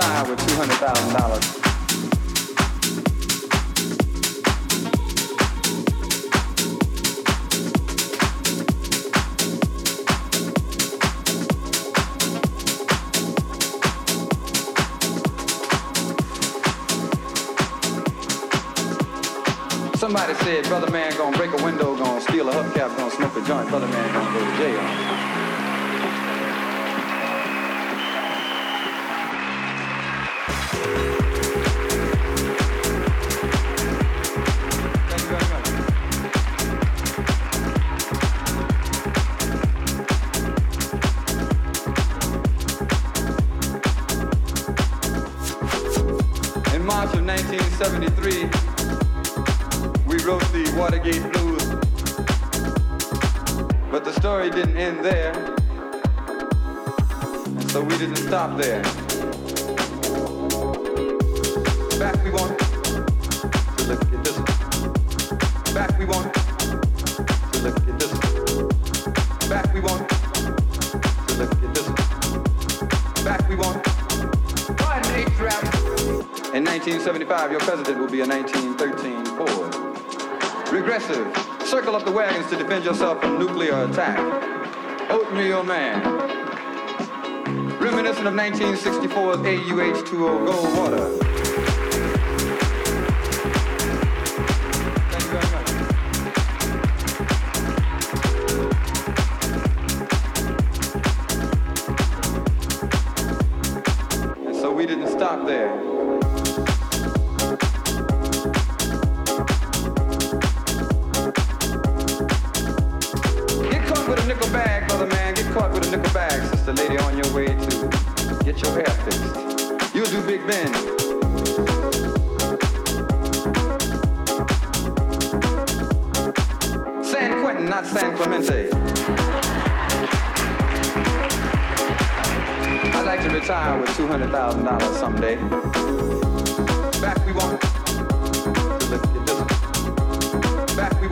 With $200,000. Somebody said, brother man gonna break a window, gonna steal a hubcap, gonna smoke a joint, brother man gonna go to jail. There. Back we want look at this. Back we want look at this. Back we want look at this. Back we want. One eight. In 1975, your president will be a 1913 Ford. Regressive. Circle up the wagons to defend yourself from nuclear attack. Oatmeal Man. Oh. stop there. Get caught with a nickel bag, brother man. Get caught with a nickel bag, sister lady, on your way get your hair fixed. You'll do Big Ben. San Quentin, not San Clemente. I'd like to retire with $200,000 someday. Back we want to look at this. Back we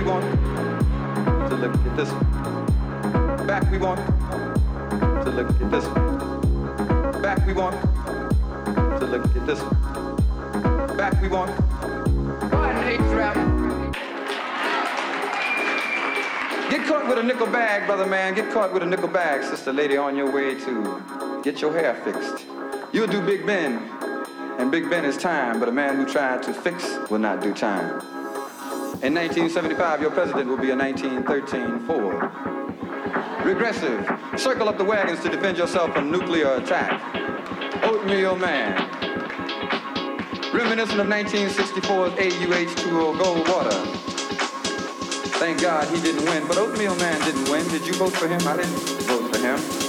we want to look at this. Back we want to look at this. Back we want to look at this. Back we want one eight trap. Get caught with a nickel bag, brother man. Get caught with a nickel bag, sister lady, on your way to get your hair fixed. You'll do Big Ben, and Big Ben is time, but a man who tried to fix will not do time. In 1975, your president will be a 1913 Ford. Regressive. Circle up the wagons to defend yourself from nuclear attack. Oatmeal Man. Reminiscent of 1964's AUH2O Goldwater. Thank God he didn't win, but Oatmeal Man didn't win. Did you vote for him? I didn't vote for him.